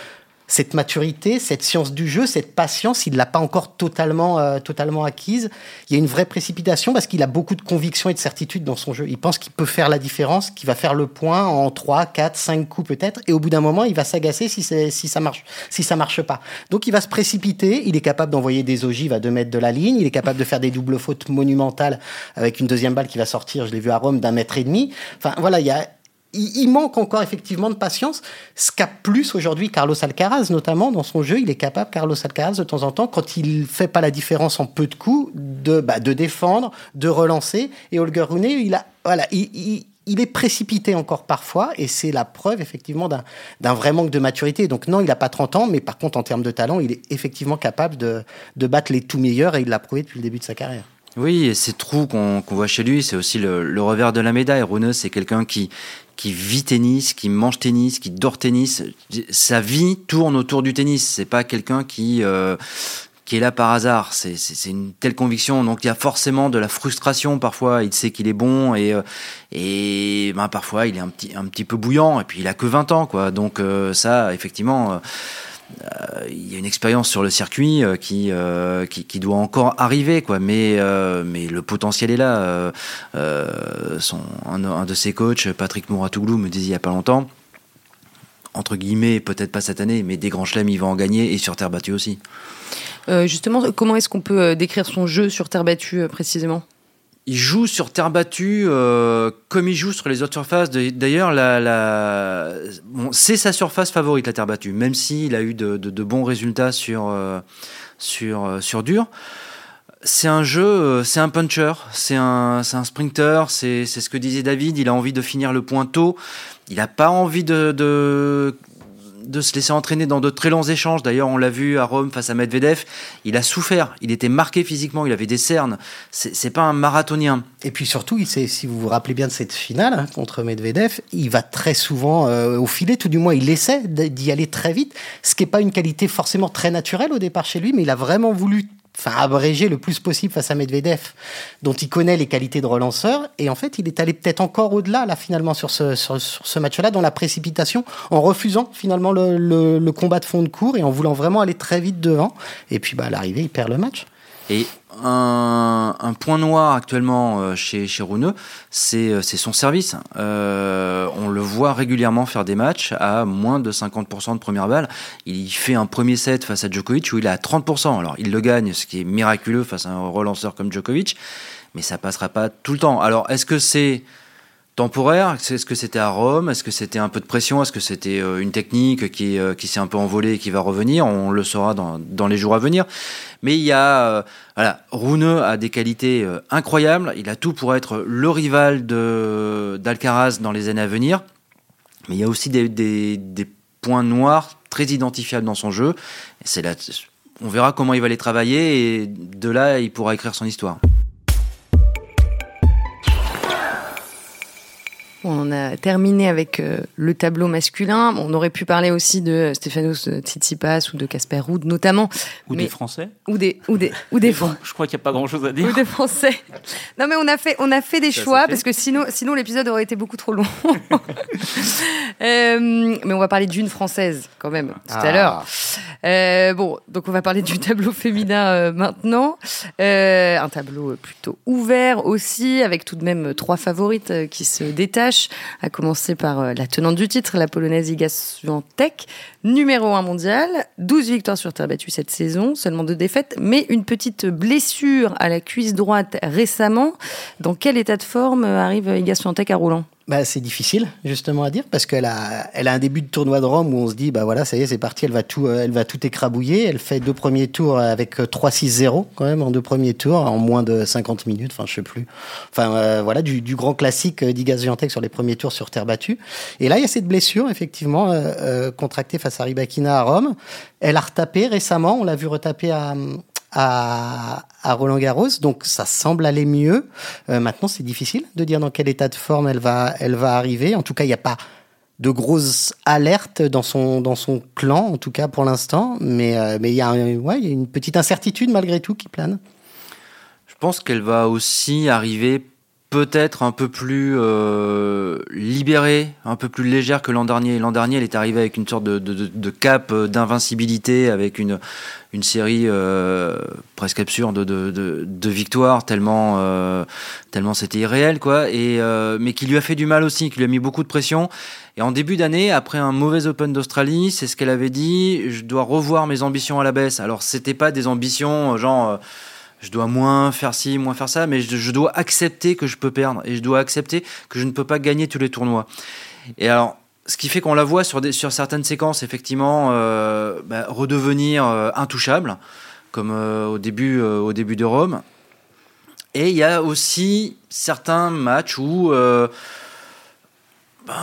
cette maturité, cette science du jeu, cette patience, il ne l'a pas encore totalement, euh, totalement acquise. Il y a une vraie précipitation parce qu'il a beaucoup de conviction et de certitude dans son jeu. Il pense qu'il peut faire la différence, qu'il va faire le point en 3, 4, 5 coups peut-être, et au bout d'un moment, il va s'agacer si, si ça marche, si ça marche pas. Donc il va se précipiter, il est capable d'envoyer des ogives à 2 mètres de la ligne, il est capable de faire des doubles fautes monumentales avec une deuxième balle qui va sortir, je l'ai vu à Rome, d'un mètre et demi. Enfin voilà, il y a il, manque encore effectivement de patience. Ce qu'a plus aujourd'hui Carlos Alcaraz, notamment dans son jeu, il est capable, Carlos Alcaraz, de temps en temps, quand il fait pas la différence en peu de coups, de, bah, de défendre, de relancer. Et Holger Rune, il a, voilà, il, est précipité encore parfois, et c'est la preuve effectivement d'un vrai manque de maturité. Donc non, il n'a pas 30 ans, mais par contre, en termes de talent, il est effectivement capable de, de battre les tout meilleurs, et il l'a prouvé depuis le début de sa carrière. Oui, et ces trous qu'on voit chez lui, c'est aussi le, le, revers de la médaille. Rune, c'est quelqu'un qui, qui vit tennis, qui mange tennis, qui dort tennis. Sa vie tourne autour du tennis. C'est pas quelqu'un qui euh, qui est là par hasard. C'est une telle conviction. Donc il y a forcément de la frustration parfois. Il sait qu'il est bon et euh, et ben parfois il est un petit un petit peu bouillant. Et puis il a que 20 ans quoi. Donc euh, ça effectivement. Euh, il y a une expérience sur le circuit euh, euh, qui, qui, doit encore arriver, quoi. Mais, mais le potentiel est là. Son, un, de ses coachs, Patrick Mouratoglou, me disait il n'y a pas longtemps, entre guillemets, peut-être pas cette année, mais des grands chelems, il va en gagner et sur terre battue aussi. justement, comment est-ce qu'on peut décrire son jeu sur terre battue précisément? Il joue sur terre battue euh, comme il joue sur les autres surfaces. D'ailleurs, c'est sa surface favorite, la terre battue, même s'il a eu de, bons résultats sur, euh, sur, euh, sur dur. C'est un jeu, c'est un puncher, c'est un, un sprinter, c'est ce que disait David, il a envie de finir le point tôt, il n'a pas envie de de se laisser entraîner dans de très longs échanges. D'ailleurs, on l'a vu à Rome face à Medvedev. Il a souffert. Il était marqué physiquement. Il avait des cernes. C'est pas un marathonien. Et puis surtout, il si vous vous rappelez bien de cette finale hein, contre Medvedev, il va très souvent euh, au filet. Tout du moins, il essaie d'y aller très vite. Ce qui n'est pas une qualité forcément très naturelle au départ chez lui, mais il a vraiment voulu enfin abrégé le plus possible face à Medvedev, dont il connaît les qualités de relanceur. Et en fait, il est allé peut-être encore au-delà, là, finalement, sur ce, sur, ce match-là, dans la précipitation, en refusant finalement le, le, le, combat de fond de cours et en voulant vraiment aller très vite devant. Et puis, bah, à l'arrivée, il perd le match. Et un, point noir actuellement euh, chez, chez Runeux, c'est son service. Euh, on le voit régulièrement faire des matchs à moins de 50% de première balle. Il fait un premier set face à Djokovic où il est à 30%. Alors il le gagne, ce qui est miraculeux face à un relanceur comme Djokovic. mais ça passera pas tout le temps. Alors, est-ce que c'est temporaire? Est-ce que c'était à Rome? Est-ce que c'était un peu de pression? Est-ce que c'était euh, une technique qui, euh, qui s'est un peu envolée et qui va revenir? On le saura dans, dans, les jours à venir. Mais il y a, euh, voilà, Rouneux a des qualités incroyables. Il a tout pour être le rival d'Alcaraz dans les années à venir. Mais il y a aussi des, des, des points noirs très identifiables dans son jeu. C'est là, on verra comment il va les travailler et de là, il pourra écrire son histoire. On a terminé avec euh, le tableau masculin. On aurait pu parler aussi de Stéphanos Tsitsipas ou de Casper Ruud notamment. Ou des Français. Ou des ou des ou des Français. Je crois qu'il n'y a pas grand-chose à dire. Ou des Français. Non mais on a fait on a fait des choix parce que sinon sinon l'épisode aurait été beaucoup trop long. [laughs] euh, mais on va parler d'une française quand même tout à l'heure. Ah. Euh, bon donc on va parler du tableau féminin euh, maintenant. Euh, un tableau plutôt ouvert aussi avec tout de même trois favorites euh, qui se détachent à commencer par euh, la tenante du titre, la polonaise Iga Swiatek, numéro 1 mondial, 12 victoires sur terre battue cette saison, seulement deux défaites, mais une petite blessure à la cuisse droite récemment. Dans quel état de forme arrive Iga Swiatek à Roland bah, c'est difficile justement à dire parce qu'elle a, elle a un début de tournoi de Rome où on se dit bah voilà ça y est c'est parti elle va tout, euh, elle va tout écrabouiller. Elle fait deux premiers tours avec 3-6-0 euh, quand même en deux premiers tours en moins de 50 minutes. Enfin je sais plus. Enfin euh, voilà du, du, grand classique d'Iga Swiatek sur les premiers tours sur terre battue. Et là il y a cette blessure effectivement euh, contractée face à Ribakina à Rome. Elle a retapé récemment. On l'a vu retaper à à, Roland Garros, donc ça semble aller mieux. Euh, maintenant, c'est difficile de dire dans quel état de forme elle va, elle va arriver. En tout cas, il n'y a pas de grosses alertes dans son, dans son clan, en tout cas pour l'instant, mais euh, mais il y, a ouais, y a une petite incertitude malgré tout qui plane. Je pense qu'elle va aussi arriver peut-être un peu plus euh, libérée, un peu plus légère que l'an dernier. L'an dernier, elle est arrivée avec une sorte de, cap d'invincibilité, avec une, une série euh, presque absurde de, victoires, tellement, euh, tellement c'était irréel, quoi. Et, euh, mais qui lui a fait du mal aussi, qui lui a mis beaucoup de pression. Et en début d'année, après un mauvais Open d'Australie, c'est ce qu'elle avait dit, je dois revoir mes ambitions à la baisse. Alors, c'était pas des ambitions genre je dois moins faire ci, moins faire ça, mais je, dois accepter que je peux perdre et je dois accepter que je ne peux pas gagner tous les tournois. Et alors, ce qui fait qu'on la voit sur, sur certaines séquences, effectivement, euh, bah, redevenir euh, intouchable, comme euh, au, début, au début de Rome. Et il y a aussi certains matchs où bah,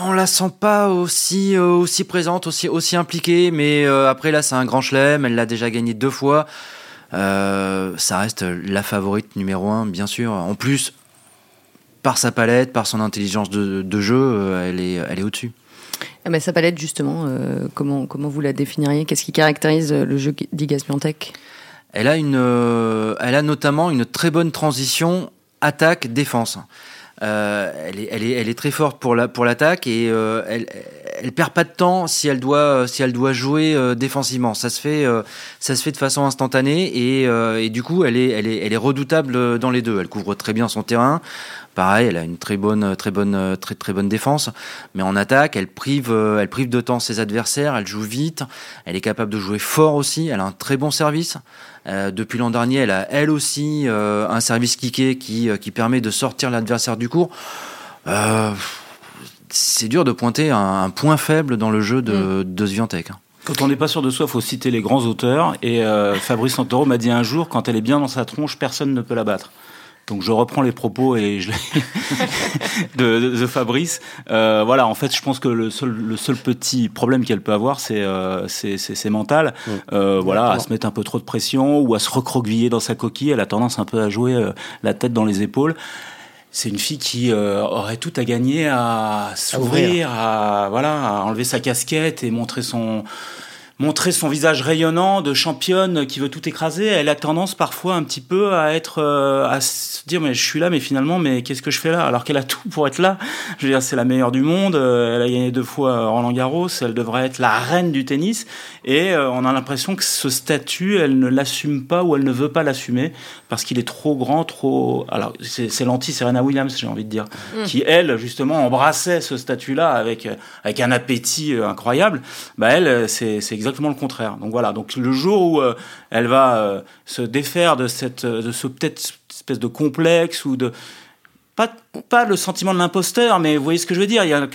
on la sent pas aussi, aussi présente, aussi, aussi impliquée, mais après là, c'est un grand chelem, elle l'a déjà gagné deux fois. Euh, ça reste la favorite numéro un, bien sûr. En plus, par sa palette, par son intelligence de, de jeu, euh, elle est, elle est au-dessus. Ah bah, sa palette, justement, euh, comment, comment vous la définiriez? Qu'est-ce qui caractérise le jeu d'Igas elle a, une, euh, elle a notamment une très bonne transition attaque-défense. Euh, elle, est, elle, est, elle est très forte pour la pour l'attaque et euh, elle elle perd pas de temps si elle doit si elle doit jouer euh, défensivement. Ça se fait euh, ça se fait de façon instantanée et, euh, et du coup elle est elle est elle est redoutable dans les deux. Elle couvre très bien son terrain. Pareil, elle a une très bonne très bonne très très bonne défense, mais en attaque, elle prive elle prive de temps ses adversaires. Elle joue vite. Elle est capable de jouer fort aussi. Elle a un très bon service. Euh, depuis l'an dernier, elle a elle aussi euh, un service kické qui, euh, qui permet de sortir l'adversaire du cours. c'est dur de pointer un, un, point faible dans le jeu de, mm. de Sviantec. Hein. Quand on n'est pas sûr de soi, il faut citer les grands auteurs. Et Fabrice Santoro m'a dit un jour, quand elle est bien dans sa tronche, personne ne peut la battre. Donc je reprends les propos et je [laughs] de, de, de, Fabrice. Euh, voilà, en fait, je pense que le seul, le seul petit problème qu'elle peut avoir, c'est euh, c'est mental. Mmh. Euh, voilà, à se mettre un peu trop de pression ou à se recroqueviller dans sa coquille. Elle a tendance un peu à jouer euh, la tête dans les épaules. C'est une fille qui euh, aurait tout à gagner à s'ouvrir, à, à, voilà, à enlever sa casquette et montrer son montrer son visage rayonnant de championne qui veut tout écraser, elle a tendance parfois un petit peu à être euh, à se dire mais je suis là mais finalement mais qu'est-ce que je fais là? Alors qu'elle a tout pour être là. Je veux dire c'est la meilleure du monde, euh, elle a gagné deux fois Roland Garros, elle devrait être la reine du tennis et euh, on a l'impression que ce statut elle ne l'assume pas ou elle ne veut pas l'assumer parce qu'il est trop grand, trop alors c'est l'anti Serena Williams j'ai envie de dire mmh. qui elle justement embrassait ce statut là avec avec un appétit incroyable. Bah elle c'est c'est exactement exactement le contraire. Donc voilà. Donc le jour où elle va se défaire de cette, de ce peut-être espèce de complexe ou de pas, pas le sentiment de l'imposteur, mais vous voyez ce que je veux dire. Il y a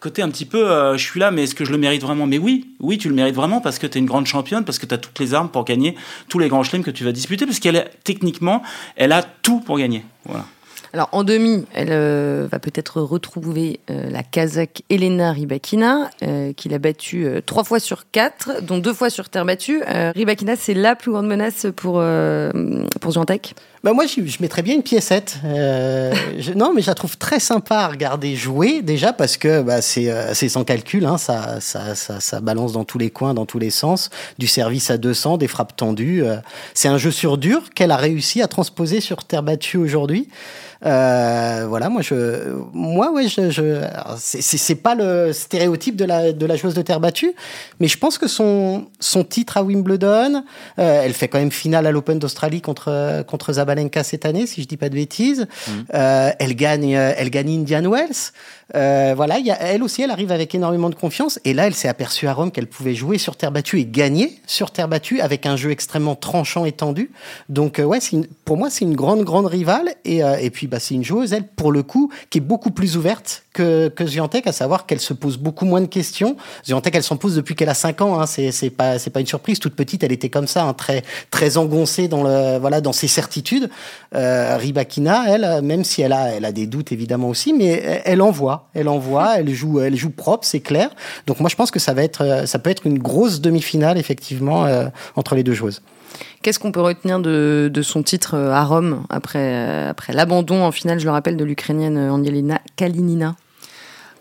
côté un petit peu, euh, je suis là, mais est-ce que je le mérite vraiment? Mais oui, oui, tu le mérites vraiment parce que tu es une grande championne, parce que tu as toutes les armes pour gagner tous les grands chelems que tu vas disputer, parce qu'elle techniquement, elle a tout pour gagner. Voilà. Alors en demi, elle euh, va peut-être retrouver euh, la Kazakh Elena Rybakina, qui l'a battue trois fois sur quatre, dont deux fois sur terre battue. Rybakina, c'est la plus grande menace pour pour Zantec bah moi, je, mettrais bien une piécette. Euh, [laughs] je, non, mais je la trouve très sympa à regarder jouer, déjà parce que bah, c'est euh, sans calcul, hein, ça, ça, ça, ça, balance dans tous les coins, dans tous les sens, du service à 200, des frappes tendues. Euh. c'est un jeu sur dur qu'elle a réussi à transposer sur terre battue aujourd'hui. Euh, voilà, moi, je, moi, ouais, je, je c'est pas le stéréotype de la, de la joueuse de terre battue, mais je pense que son, son titre à Wimbledon, euh, elle fait quand même finale à l'Open d'Australie contre, contre Zabalenka cette année, si je dis pas de bêtises. Mmh. Euh, elle gagne, elle gagne Indian Wells. Euh, voilà, y a, elle aussi, elle arrive avec énormément de confiance. Et là, elle s'est aperçue à Rome qu'elle pouvait jouer sur terre battue et gagner sur terre battue avec un jeu extrêmement tranchant et tendu. Donc, euh, ouais, une, pour moi, c'est une grande, grande rivale. Et, euh, et puis, bah, c'est une joueuse, elle, pour le coup, qui est beaucoup plus ouverte que, que Zviantec, à savoir qu'elle se pose beaucoup moins de questions. Zviantec, elle s'en pose depuis qu'elle a 5 ans. Hein, c'est, pas, pas une surprise. Toute petite, elle était comme ça, hein, très, très engoncée dans le, voilà, dans ses certitudes. Euh, Ribakina, elle, même si elle a, elle a des doutes évidemment aussi, mais elle, elle envoie elle envoie, [laughs] elle joue, elle joue propre, c'est clair. Donc moi je pense que ça va être, ça peut être une grosse demi-finale effectivement euh, entre les deux joueuses. Qu'est-ce qu'on peut retenir de, son titre euh, à Rome après, euh, après l'abandon en finale, je le rappelle, de l'Ukrainienne Angelina Kalinina?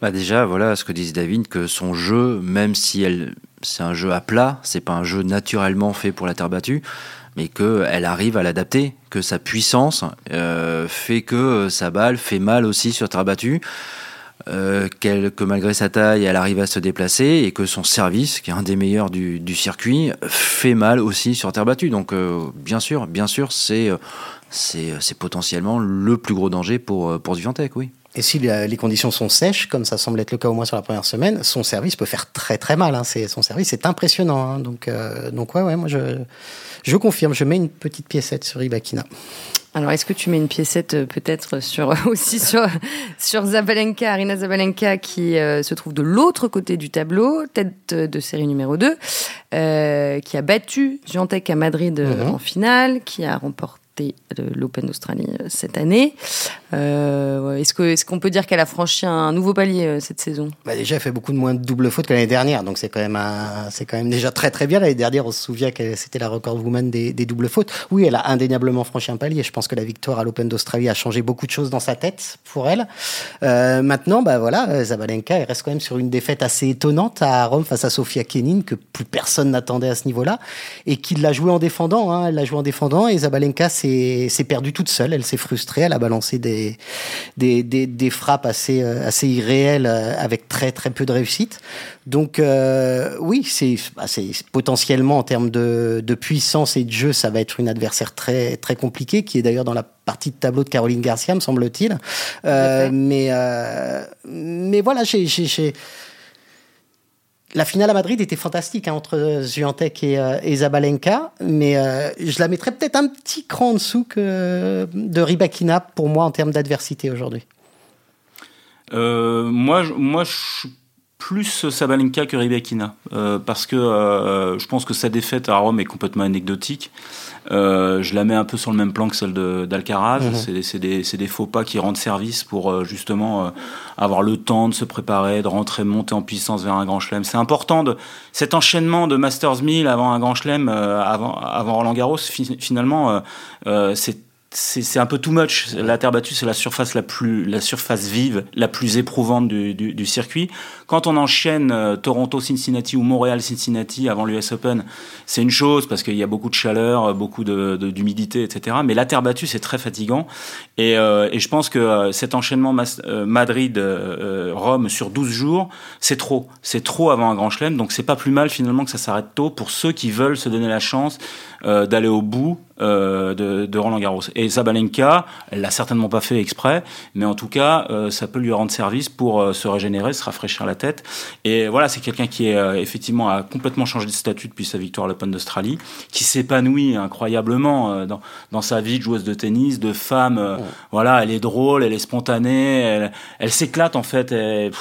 Bah déjà, voilà ce que disait David, que son jeu, même si elle, c'est un jeu à plat, c'est pas un jeu naturellement fait pour la terre battue, mais qu'elle arrive à l'adapter, que sa puissance fait que sa balle fait mal aussi sur terre battue. Euh, que malgré sa taille, elle arrive à se déplacer et que son service, qui est un des meilleurs du, circuit, fait mal aussi sur terre battue. Donc, euh, bien sûr, bien sûr, c'est euh, c'est potentiellement le plus gros danger pour, pour oui. Et si les conditions sont sèches, comme ça semble être le cas au moins sur la première semaine, son service peut faire très très mal. Hein. Son service est impressionnant. Hein. Donc, donc ouais, ouais, moi je, je confirme, je mets une petite piécette sur Ibakina. Alors, est-ce que tu mets une piécette euh, peut-être sur [laughs] aussi sur sur Zabalenka, Arina Zabalenka, qui euh, se trouve de l'autre côté du tableau, tête de série numéro 2, euh, qui a battu Giantec à Madrid mhm. en finale, qui a remporté l'Open d'Australie euh, cette année. Euh, est-ce qu'on est qu'on peut dire qu'elle a franchi un nouveau palier euh, cette saison? Bah Déjà, elle fait beaucoup de moins de doubles fautes que l'année dernière, donc c'est quand, même quand même déjà très très bien. L'année dernière, on se souvient que c'était la record woman des, des, doubles fautes. Oui, elle a indéniablement franchi un palier. Je pense que la victoire à l'Open d'Australie a changé beaucoup de choses dans sa tête pour elle. Maintenant, bah voilà, Zabalenka, elle reste quand même sur une défaite assez étonnante à Rome face à Sofia Kenin, que plus personne n'attendait à ce niveau-là, et qui l'a joué en défendant. Hein. Elle l'a joué en défendant, et Zabalenka, c'est s'est perdue toute seule. Elle s'est frustrée. Elle a balancé des, des, des, frappes assez, euh, assez irréelles euh, avec très, très peu de réussite. Donc, euh, oui, bah, c'est potentiellement en termes de, de, puissance et de jeu, ça va être une adversaire très, très compliquée, qui est d'ailleurs dans la partie de tableau de Caroline Garcia, me semble-t-il. mais, mais voilà, j'ai la finale à Madrid était fantastique hein, entre Zviantec et, euh, Zabalenka, mais euh, je la mettrais peut-être un petit cran en dessous que de Ribakina pour moi en termes d'adversité aujourd'hui. Euh, moi, moi, je suis plus Sabalenka que Ribakina parce que je pense que sa défaite à Rome est complètement anecdotique. Euh, je la mets un peu sur le même plan que celle d'Alcaraz. Mhm. C'est des, des, faux pas qui rendent service pour euh, justement euh, avoir le temps de se préparer, de rentrer, monter en puissance vers un grand chelem. C'est important de cet enchaînement de Masters 1000 avant un grand chelem, avant, avant Roland Garros. finalement, c'est c'est un peu too much. La terre battue, c'est la surface la plus, la surface vive, la plus éprouvante du, du, du circuit. Quand on enchaîne euh, Toronto-Cincinnati ou Montréal-Cincinnati avant l'US Open, c'est une chose parce qu'il y a beaucoup de chaleur, beaucoup d'humidité, de, etc. Mais la terre battue, c'est très fatigant. Et, euh, et, je pense que euh, cet enchaînement Madrid-Rome sur 12 jours, c'est trop. C'est trop avant un grand chelem. Donc c'est pas plus mal finalement que ça s'arrête tôt pour ceux qui veulent se donner la chance d'aller au bout euh, de, Roland Garros. Et Zabalenka, elle l'a certainement pas fait exprès, mais en tout cas, euh, ça peut lui rendre service pour euh, se régénérer, se rafraîchir la tête. Et voilà, c'est quelqu'un qui est effectivement a complètement changé de statut depuis sa victoire à l'Open d'Australie, qui s'épanouit incroyablement dans, dans sa vie de joueuse de tennis, de femme. Voilà, elle est drôle, elle est spontanée, elle, elle s'éclate en fait. Et,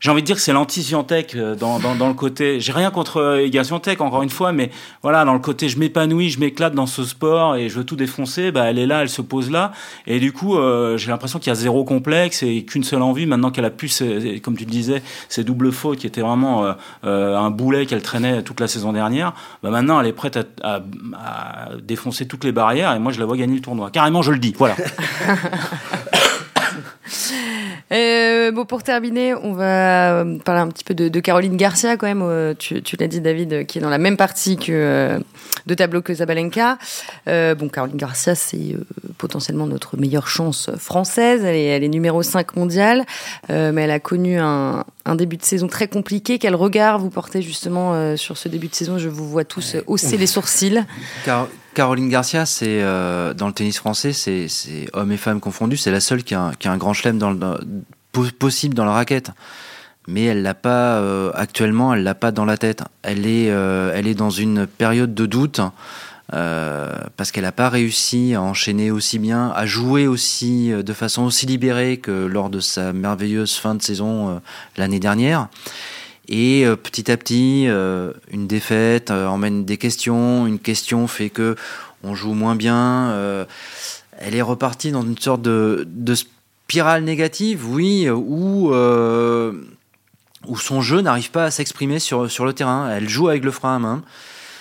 j'ai envie de dire que c'est l'anti-Scientech euh, dans, dans, dans, le côté. J'ai rien contre euh, Scientech, encore une fois, mais voilà, dans le côté je m'épanouis, je m'éclate dans ce sport et je veux tout défoncer, bah, elle est là, elle se pose là. Et du coup, euh, j'ai l'impression qu'il y a zéro complexe et qu'une seule envie, maintenant qu'elle a pu, comme tu le disais, ces doubles fautes qui étaient vraiment un boulet qu'elle traînait toute la saison dernière, bah, maintenant elle est prête à, à, à défoncer toutes les barrières et moi je la vois gagner le tournoi. Carrément, je le dis. Voilà. [laughs] Euh, pour terminer, on va euh, parler un petit peu de, Caroline Garcia quand même. Euh, tu, l'as dit, David, qui est dans la même partie que de tableau que Zabalenka. bon, Caroline Garcia, c'est potentiellement notre meilleure chance française. Elle est, elle est numéro 5 mondiale, mais elle a connu un, début de saison très compliqué. Quel regard vous portez justement sur ce début de saison? Je vous vois tous hausser les sourcils. Caroline Garcia, c'est euh, dans le tennis français, c'est hommes et femmes confondus, c'est la seule qui a, un, qui a un grand chelem possible dans la raquette. Mais elle l'a pas euh, actuellement, elle l'a pas dans la tête. Elle est, euh, elle est dans une période de doute parce qu'elle n'a pas réussi à enchaîner aussi bien, à jouer aussi de façon aussi libérée que lors de sa merveilleuse fin de saison l'année dernière. Et euh, petit à petit, euh, une défaite euh, emmène des questions. Une question fait que on joue moins bien. elle est repartie dans une sorte de, spirale négative, oui, où, où son jeu n'arrive pas à s'exprimer sur, sur le terrain. Elle joue avec le frein à main.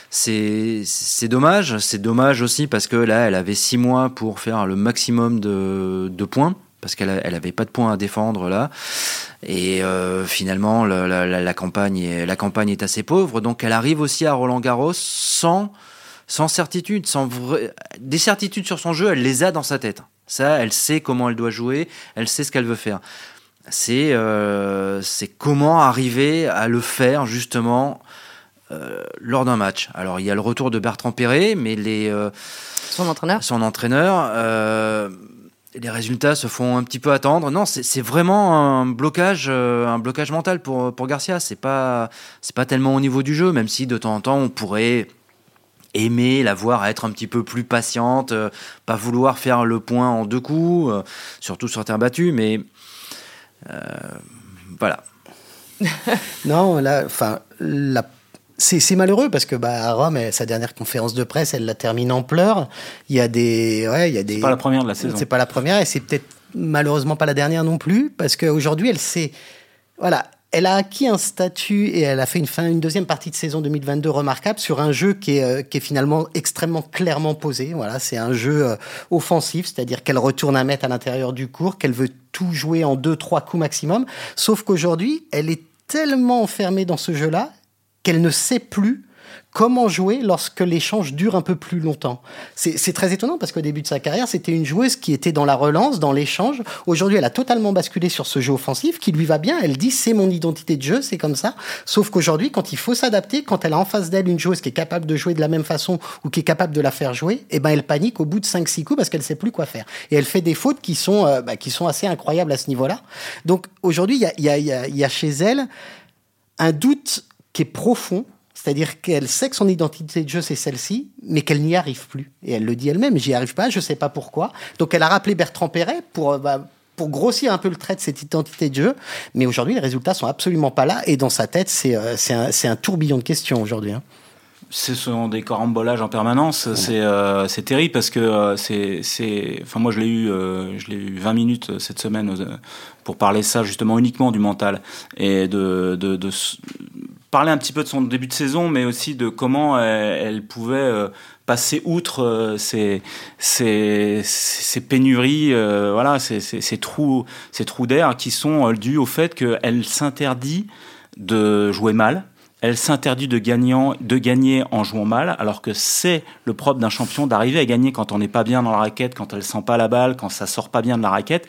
C'est dommage. C'est dommage aussi parce que là, elle avait six mois pour faire le maximum de, de points parce qu'elle n'avait pas de points à défendre là. Et euh, finalement, la, campagne est, la campagne est assez pauvre. Donc elle arrive aussi à Roland Garros sans, sans certitude, sans des certitudes sur son jeu, elle les a dans sa tête. Ça, elle sait comment elle doit jouer, elle sait ce qu'elle veut faire. C'est euh, comment arriver à le faire justement euh, lors d'un match. Alors il y a le retour de Bertrand Perret, mais les son entraîneur, son entraîneur les résultats se font un petit peu attendre. Non, c'est vraiment un blocage, euh, un blocage mental pour, pour Garcia. C'est pas, c'est pas tellement au niveau du jeu, même si de temps en temps on pourrait aimer la voir être un petit peu plus patiente, euh, pas vouloir faire le point en deux coups, euh, surtout sur terre battue, mais voilà. [laughs] non, là, enfin, la c'est malheureux parce que bah, à Rome, sa dernière conférence de presse, elle la termine en pleurs. Il y a des, ouais, il y a des. C'est pas la première de la saison. C'est pas la première et c'est peut-être malheureusement pas la dernière non plus parce qu'aujourd'hui, elle sait, voilà, elle a acquis un statut et elle a fait une deuxième partie de saison 2022 remarquable sur un jeu qui est, euh, qui est finalement extrêmement clairement posé. Voilà, c'est un jeu euh, offensif, c'est-à-dire qu'elle retourne un mètre à l'intérieur du cours, qu'elle veut tout jouer en deux, trois coups maximum. Sauf qu'aujourd'hui, elle est tellement enfermée dans ce jeu-là qu'elle ne sait plus comment jouer lorsque l'échange dure un peu plus longtemps. C'est très étonnant parce qu'au début de sa carrière, c'était une joueuse qui était dans la relance, dans l'échange. Aujourd'hui, elle a totalement basculé sur ce jeu offensif qui lui va bien. Elle dit c'est mon identité de jeu, c'est comme ça. Sauf qu'aujourd'hui, quand il faut s'adapter, quand elle a en face d'elle une joueuse qui est capable de jouer de la même façon ou qui est capable de la faire jouer, eh ben elle panique au bout de 5-6 coups parce qu'elle sait plus quoi faire. Et elle fait des fautes qui sont, euh, bah, qui sont assez incroyables à ce niveau-là. Donc aujourd'hui, il y a, y, a, y a chez elle un doute qui est profond, c'est-à-dire qu'elle sait que son identité de jeu, c'est celle-ci, mais qu'elle n'y arrive plus. Et elle le dit elle-même, j'y arrive pas, je sais pas pourquoi. Donc elle a rappelé Bertrand Perret pour, euh, bah, pour grossir un peu le trait de cette identité de jeu. Mais aujourd'hui, les résultats sont absolument pas là. Et dans sa tête, c'est euh, un, un, tourbillon de questions aujourd'hui. Hein. Ce sont des corambolages en permanence. C'est euh, terrible parce que c'est. Enfin, moi, je l'ai eu, je l'ai eu 20 minutes cette semaine pour parler ça justement uniquement du mental et de, de, de parler un petit peu de son début de saison, mais aussi de comment elle, pouvait euh, passer outre euh, ces, pénuries, euh, voilà, ces, trous, ces trous d'air qui sont dus au fait qu'elle s'interdit de jouer mal elle s'interdit de, de gagner en jouant mal, alors que c'est le propre d'un champion d'arriver à gagner quand on n'est pas bien dans la raquette, quand elle sent pas la balle, quand ça sort pas bien de la raquette.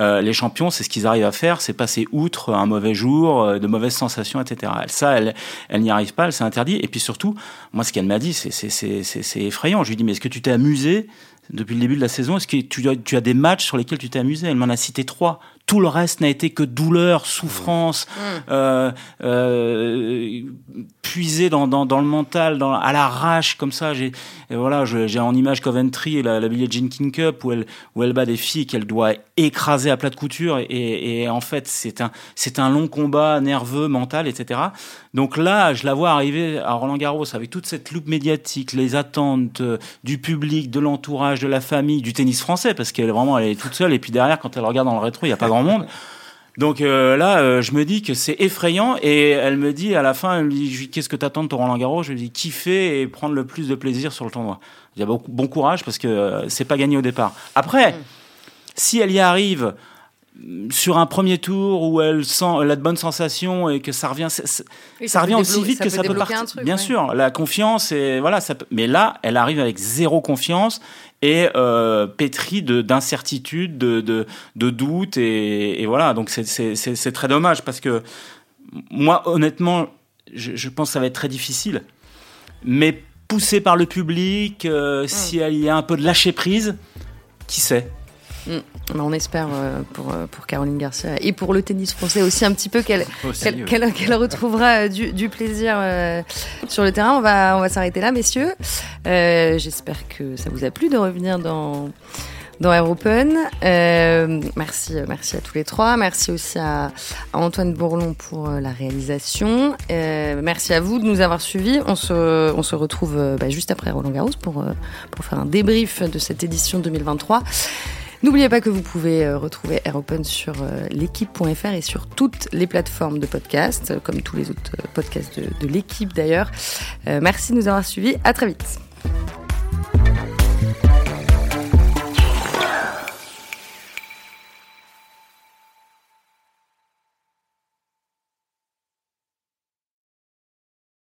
Euh, les champions, c'est ce qu'ils arrivent à faire, c'est passer outre un mauvais jour, euh, de mauvaises sensations, etc. Ça, elle, elle n'y arrive pas, elle s'est interdit. Et puis surtout, moi, ce qu'elle m'a dit, c'est effrayant. Je lui dis, mais est-ce que tu t'es amusé depuis le début de la saison? Est-ce que tu, tu as des matchs sur lesquels tu t'es amusé? Elle m'en a cité trois tout le reste n'a été que douleur, souffrance, mmh. euh, euh, puisé dans, dans, dans, le mental, dans, à l'arrache comme ça. J'ai voilà, j'ai en image Coventry la, la Billie Jean King Cup où elle où elle bat des filles qu'elle doit écraser à plat de couture et, et en fait c'est un c'est un long combat nerveux, mental, etc. Donc là, je la vois arriver à Roland Garros avec toute cette loupe médiatique, les attentes euh, du public, de l'entourage, de la famille, du tennis français parce qu'elle vraiment elle est toute seule et puis derrière quand elle regarde dans le rétro, il y a pas grand [laughs] monde. Donc euh, là, euh, je me dis que c'est effrayant et elle me dit à la fin, elle me dit qu'est-ce que t'attends de ton Roland Garros? Je lui dis kiffer et prendre le plus de plaisir sur le tournoi. Il y a beaucoup, bon courage parce que euh, c'est pas gagné au départ. Après, si elle y arrive sur un premier tour où elle sent la de bonnes sensations et que ça revient, ça, revient aussi vite que ça peut partir. Bien sûr, la confiance et voilà, ça mais là, elle arrive avec zéro confiance et euh, pétrie d'incertitude, de, de, de, doute et, et voilà. Donc c'est très dommage parce que moi, honnêtement, je, je, pense que ça va être très difficile. Mais poussé par le public, euh, mmh. si il y a un peu de lâcher prise, qui sait? Mm. On espère euh, pour, euh, pour Caroline Garcia et pour le tennis français aussi un petit peu qu'elle [laughs] qu'elle retrouvera euh, du, du plaisir sur le terrain. On va, on va s'arrêter là, messieurs. J'espère que ça vous a plu de revenir dans dans Air Open. merci, merci à tous les trois. Merci aussi à, Antoine Bourlon pour la réalisation. merci à vous de nous avoir suivis. On se, on se retrouve bah, juste après Roland Garros pour, pour faire un débrief de cette édition 2023. N'oubliez pas que vous pouvez euh, retrouver Air Open sur euh, l'équipe.fr et sur toutes les plateformes de podcast, euh, comme tous les autres podcasts de, l'équipe d'ailleurs. Merci de nous avoir suivis. À très vite.